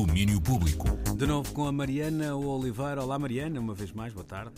Domínio Público. De novo com a Mariana Oliveira. Olá, Mariana, uma vez mais, boa tarde.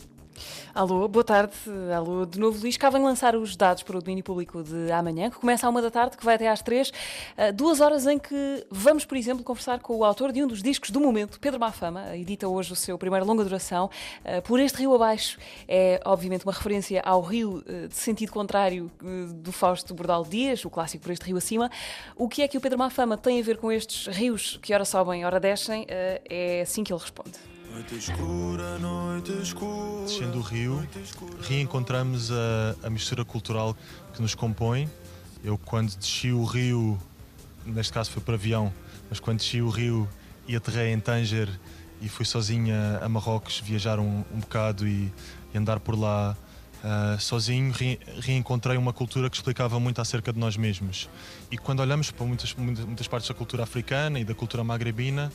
Alô, boa tarde. Alô, de novo Luís. Cá lançar os dados para o domínio público de amanhã, que começa à uma da tarde, que vai até às três. Uh, duas horas em que vamos, por exemplo, conversar com o autor de um dos discos do momento, Pedro Mafama, edita hoje o seu primeiro longa duração. Uh, por este rio abaixo é, obviamente, uma referência ao rio uh, de sentido contrário do Fausto Bordal Dias, o clássico por este rio acima. O que é que o Pedro Mafama tem a ver com estes rios que ora sobem, ora descem? é assim que ele responde. Noite escura, noite escura. Descendo o rio, reencontramos a, a mistura cultural que nos compõe. Eu, quando desci o rio, neste caso foi por avião, mas quando desci o rio e aterrei em Tanger e fui sozinha a Marrocos viajar um, um bocado e, e, andar por lá uh, sozinho, re, reencontrei uma cultura que explicava muito acerca de nós mesmos. E quando olhamos para muitas, muitas, muitas partes da cultura africana e da cultura magrebina,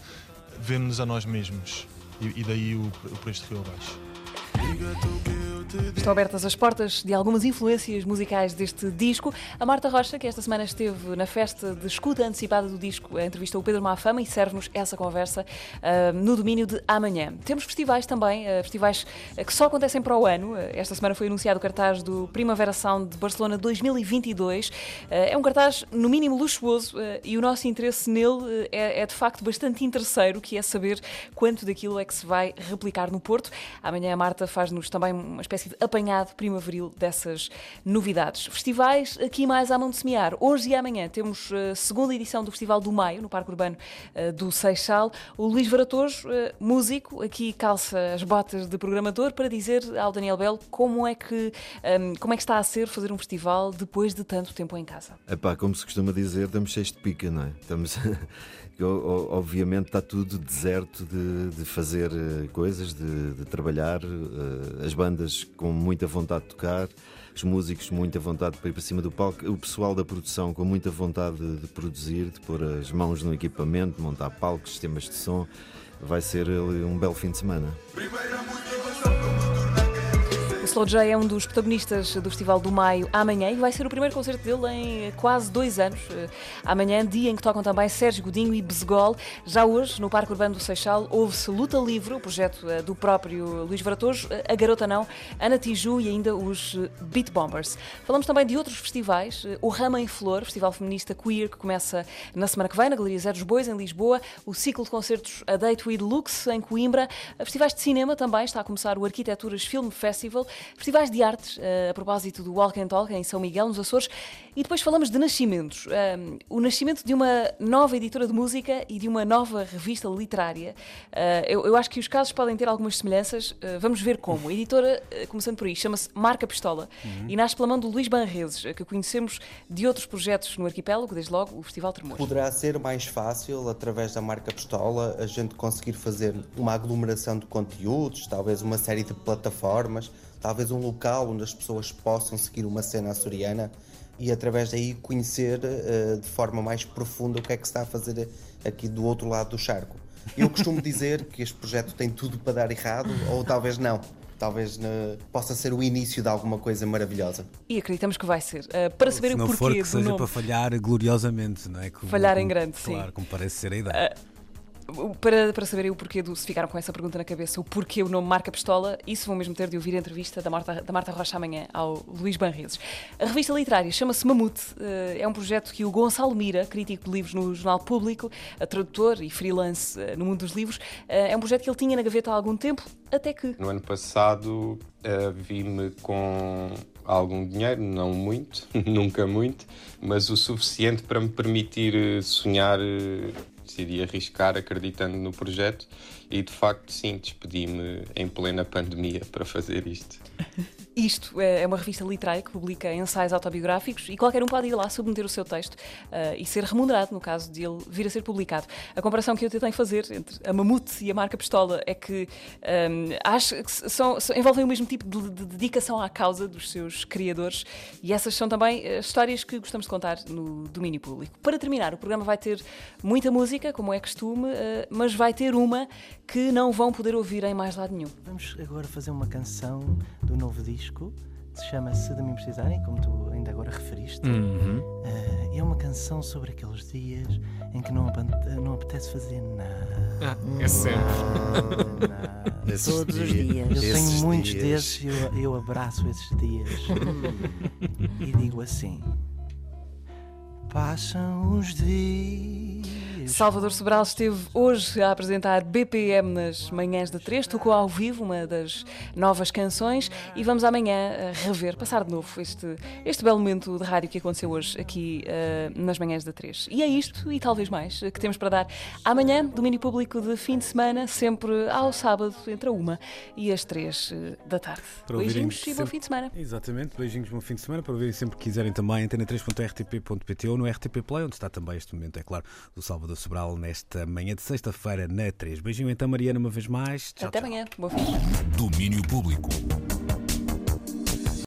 vemos-nos a nós mesmos e, daí o, o preço Rio Abaixo. Estão abertas as portas de algumas influências musicais deste disco. A Marta Rocha, que esta semana esteve na festa de escuta antecipada do disco, entrevistou o Pedro Mafama e serve-nos essa conversa uh, no domínio de amanhã. Temos festivais também, uh, festivais que só acontecem para o ano. Uh, esta semana foi anunciado o cartaz do Primavera Sound de Barcelona 2022. é um cartaz, no mínimo, luxuoso e o nosso interesse nele é, é, de facto bastante interesseiro, que é saber quanto daquilo é que se vai replicar no Porto. Amanhã a Marta faz-nos também uma espécie de apanhado primaveril dessas novidades. Festivais aqui mais à mão de semear. Hoje e amanhã temos a segunda edição do Festival do Maio, no Parque Urbano eh, do Seixal. O Luís Varatojo, eh, músico, aqui calça as botas de programador para dizer ao Daniel Belo como é que, ehm, como é que está a ser fazer um festival depois de tanto tempo em casa. Epá, como se costuma dizer, estamos cheios de pica, não é? Estamos... obviamente está tudo deserto de, de fazer eh, coisas, de, de, trabalhar, eh, as bandas com muita vontade de tocar, os músicos com muita vontade para ir para cima do palco, o pessoal da produção com muita vontade de, de produzir, de pôr as mãos no equipamento, montar palcos, sistemas de som. Vai ser um belo fim de semana. Primeira Slow J é um dos protagonistas do Festival do Maio amanhã e vai ser o primeiro concerto dele em quase dois anos. Eh, amanhã, dia em que tocam também Sérgio Godinho e Bezegol. Já hoje, no Parque Urbano do Seixal, houve-se Luta Livre, o projeto eh, do próprio Luís Varatojo, eh, A Garota Não, Ana Tiju e ainda os Beat Bombers. Falamos também de outros festivais, o Rama em Flor, festival feminista queer que começa na semana que vem, na Galeria Zé dos Bois, em Lisboa, o ciclo de concertos A Date with Lux, em Coimbra, festivais de cinema também, está a começar o Arquiteturas Film Festival, festivais de artes, uh, a propósito do Walk and Talk em São Miguel, nos Açores, e depois falamos de nascimentos. Uh, o nascimento de uma nova editora de música e de uma nova revista literária. Uh, eu, eu, acho que os casos podem ter algumas semelhanças. vamos ver como. A editora, começando por aí, chama-se Marca Pistola uhum. e nasce pela mão do Luís Banreses, que conhecemos de outros projetos no arquipélago, desde logo o Festival Tremor. Poderá ser mais fácil, através da Marca Pistola, a gente conseguir fazer uma aglomeração de conteúdos, talvez uma série de plataformas talvez um local onde as pessoas possam seguir uma cena açoriana e através daí conhecer uh, de forma mais profunda o que é que se está a fazer aqui do outro lado do charco. Eu costumo dizer que este projeto tem tudo para dar errado, ou talvez não. Talvez uh, possa ser o início de alguma coisa maravilhosa. E acreditamos que vai ser. Uh, para saber Se o porquê. Se não for que seja nome... para falhar gloriosamente, não é? Como, falhar como, em grande, claro, sim. Claro, como parece ser a ideia. Para, para saberem o porquê do. Se ficaram com essa pergunta na cabeça, o porquê o nome Marca Pistola, isso vão mesmo ter de ouvir a entrevista da Marta, da Marta Rocha amanhã ao Luís Banreses. A revista literária chama-se Mamute, eh, é um projeto que o Gonçalo Mira, crítico de livros no Jornal Público, tradutor e freelance eh, no mundo dos livros, eh, é um projeto que ele tinha na gaveta há algum tempo, até que. No ano passado vi-me com algum dinheiro, não muito, nunca muito, mas o suficiente para me permitir sonhar decidi arriscar acreditando no projeto e de facto sim, despedi-me em plena pandemia para fazer isto. Isto é, é uma revista literária que publica ensaios autobiográficos e qualquer um pode ir lá submeter o seu texto uh, e ser remunerado no caso de ele vir a ser publicado. A comparação que eu tentei fazer entre a Mamute e a marca Pistola é que um, acho que são, são, envolvem o mesmo tipo de, de, dedicação à causa dos seus criadores e essas são também uh, histórias que gostamos de contar no domínio público. Para terminar, o programa vai ter muita música, como é costume, uh, mas vai ter uma que não vão poder ouvir em mais lado nenhum. Vamos agora fazer uma canção do novo disco chama-se De Mim Precisarem, como tu ainda agora referiste. Uhum. Uh, é uma canção sobre aqueles dias em que não, não apetece fazer nada. Ah, é sempre. Nada, nada. Todos os dias. Eu tenho Esses muitos dias. desses e eu, eu abraço esses dias. e digo assim: Passam os dias. Salvador Sobral esteve hoje a apresentar BPM nas manhãs da 3, tocou ao vivo uma das novas canções e vamos amanhã eh, rever, passar de novo este, este belo momento de rádio que aconteceu hoje aqui eh, nas manhãs da 3. E é isto e talvez mais eh, que temos para dar amanhã, domínio público de fim de semana, sempre ao sábado, entre a 1 e as 3 eh, da tarde. Para Beijinhos e bom fim de semana. Exatamente, beijinhos, bom fim de semana. Para ouvirem sempre que quiserem também, antena3.rtp.pt ou no RTP Play, onde está também este momento, é claro, do Salvador Sobral nesta manhã de sexta-feira na 3. Beijinho então, Mariana, uma vez mais. Tchau, Até tchau. amanhã. Bom fim. Domínio Público.